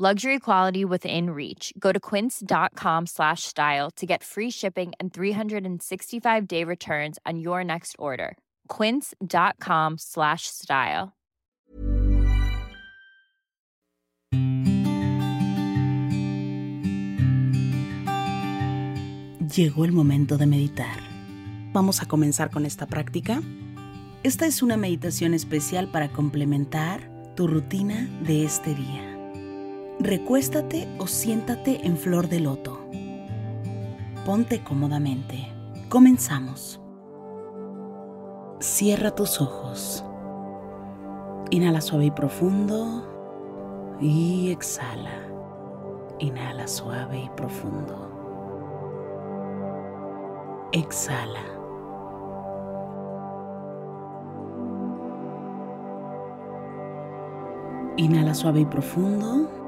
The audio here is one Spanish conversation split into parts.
Luxury quality within reach. Go to quince.com slash style to get free shipping and 365 day returns on your next order. Quince.com slash style. Llegó el momento de meditar. Vamos a comenzar con esta práctica. Esta es una meditación especial para complementar tu rutina de este día. Recuéstate o siéntate en flor de loto. Ponte cómodamente. Comenzamos. Cierra tus ojos. Inhala suave y profundo. Y exhala. Inhala suave y profundo. Exhala. Inhala suave y profundo.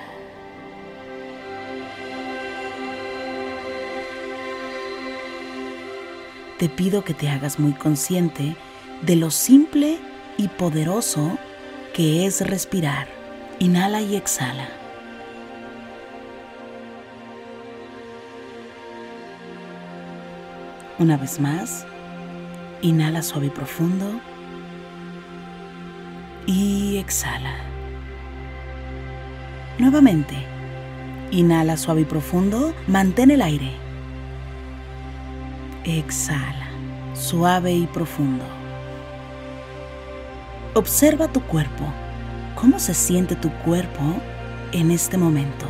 Te pido que te hagas muy consciente de lo simple y poderoso que es respirar. Inhala y exhala. Una vez más, inhala suave y profundo y exhala. Nuevamente, inhala suave y profundo, mantén el aire. Exhala, suave y profundo. Observa tu cuerpo. ¿Cómo se siente tu cuerpo en este momento?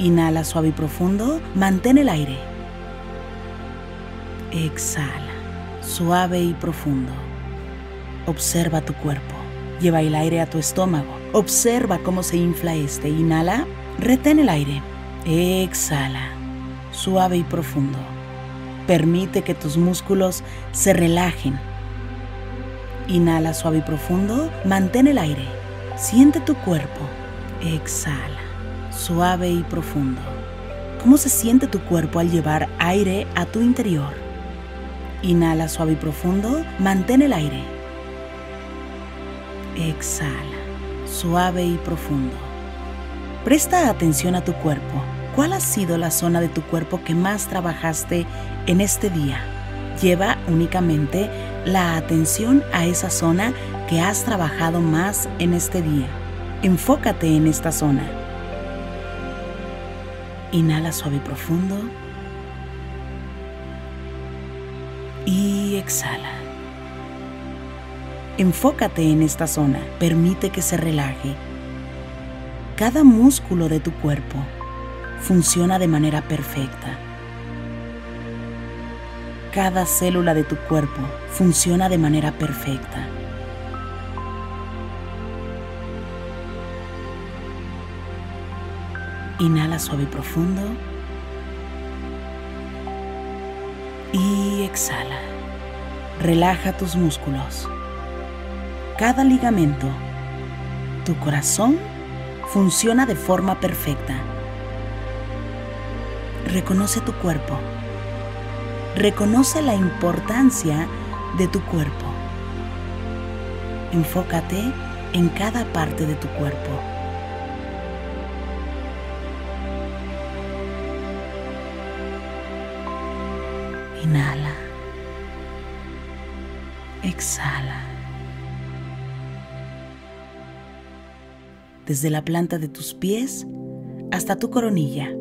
Inhala suave y profundo, mantén el aire. Exhala, suave y profundo. Observa tu cuerpo. Lleva el aire a tu estómago. Observa cómo se infla este. Inhala, retén el aire. Exhala, suave y profundo. Permite que tus músculos se relajen. Inhala suave y profundo. Mantén el aire. Siente tu cuerpo. Exhala, suave y profundo. ¿Cómo se siente tu cuerpo al llevar aire a tu interior? Inhala suave y profundo. Mantén el aire. Exhala, suave y profundo. Presta atención a tu cuerpo. ¿Cuál ha sido la zona de tu cuerpo que más trabajaste en este día? Lleva únicamente la atención a esa zona que has trabajado más en este día. Enfócate en esta zona. Inhala suave y profundo. Y exhala. Enfócate en esta zona, permite que se relaje. Cada músculo de tu cuerpo funciona de manera perfecta. Cada célula de tu cuerpo funciona de manera perfecta. Inhala suave y profundo. Y exhala. Relaja tus músculos cada ligamento, Tu corazón funciona de forma perfecta. Reconoce tu cuerpo. Reconoce la importancia de tu cuerpo. Enfócate en cada parte de tu cuerpo. Inhala. Exhala. Desde la planta de tus pies hasta tu coronilla.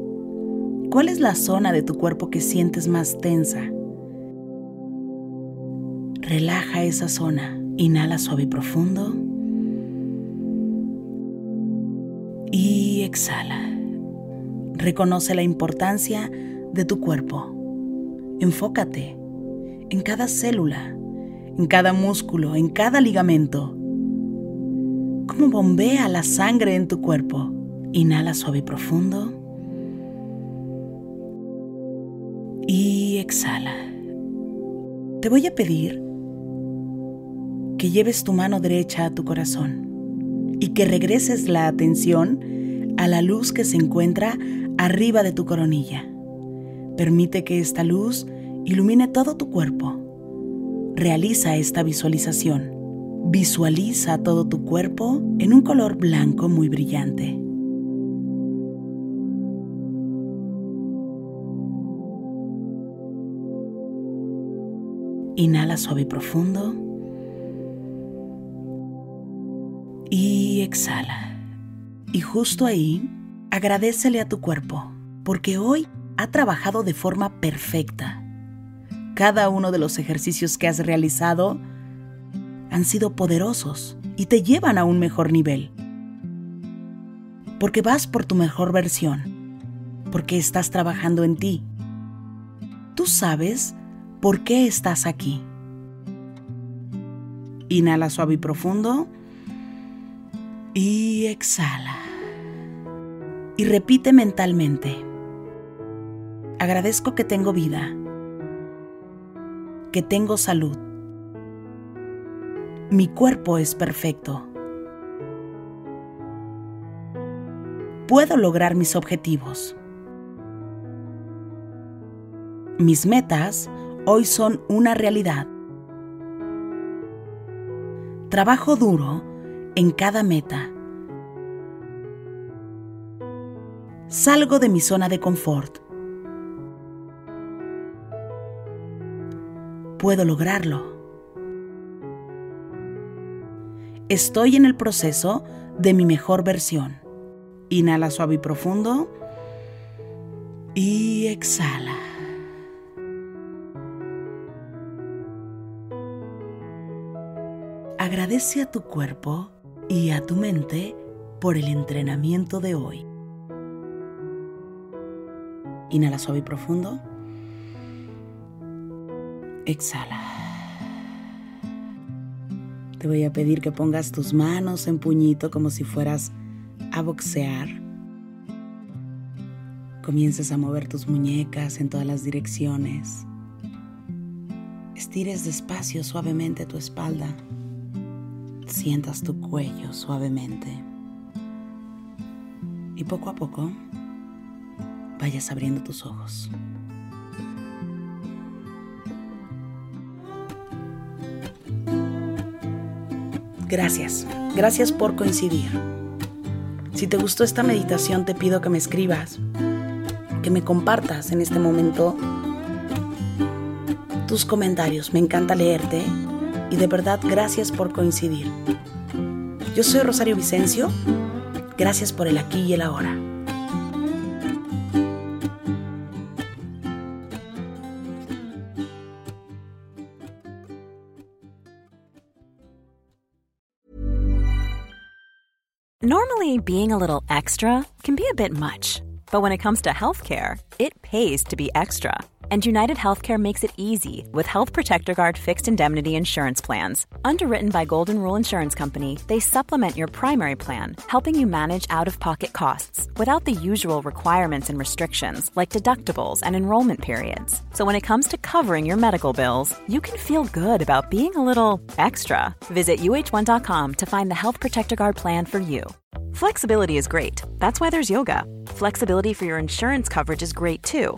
¿Cuál es la zona de tu cuerpo que sientes más tensa? Relaja esa zona. Inhala suave y profundo. Y exhala. Reconoce la importancia de tu cuerpo. Enfócate en cada célula, en cada músculo, en cada ligamento. ¿Cómo bombea la sangre en tu cuerpo? Inhala suave y profundo. Exhala. Te voy a pedir que lleves tu mano derecha a tu corazón y que regreses la atención a la luz que se encuentra arriba de tu coronilla. Permite que esta luz ilumine todo tu cuerpo. Realiza esta visualización. Visualiza todo tu cuerpo en un color blanco muy brillante. Inhala suave y profundo. Y exhala. Y justo ahí, agradecele a tu cuerpo, porque hoy ha trabajado de forma perfecta. Cada uno de los ejercicios que has realizado han sido poderosos y te llevan a un mejor nivel. Porque vas por tu mejor versión, porque estás trabajando en ti. Tú sabes por qué estás aquí. Inhala suave y profundo y exhala. Y repite mentalmente. Agradezco que tengo vida, que tengo salud. Mi cuerpo es perfecto. Puedo lograr mis objetivos. Mis metas hoy son una realidad. Trabajo duro en cada meta. Salgo de mi zona de confort puedo lograrlo. Estoy en el proceso de mi mejor versión. Inhala suave y profundo. Y exhala. Agradece a tu cuerpo y a tu mente por el entrenamiento de hoy. Inhala suave y profundo. Exhala. Te voy a pedir que pongas tus manos en puñito como si fueras a boxear. Comiences a mover tus muñecas en todas las direcciones. Estires despacio suavemente tu espalda. Sientas tu cuello suavemente. Y poco a poco vayas abriendo tus ojos. Gracias, gracias por coincidir. Si te gustó esta meditación te pido que me escribas, que me compartas en este momento tus comentarios. Me encanta leerte y de verdad gracias por coincidir. Yo soy Rosario Vicencio, gracias por el aquí y el ahora. Normally, being a little extra can be a bit much, but when it comes to healthcare, it pays to be extra And United Healthcare makes it easy with Health Protector Guard fixed indemnity insurance plans. Underwritten by Golden Rule Insurance Company, they supplement your primary plan, helping you manage out of pocket costs without the usual requirements and restrictions like deductibles and enrollment periods. So when it comes to covering your medical bills, you can feel good about being a little extra. Visit uh1.com to find the Health Protector Guard plan for you. Flexibility is great. That's why there's yoga. Flexibility for your insurance coverage is great too.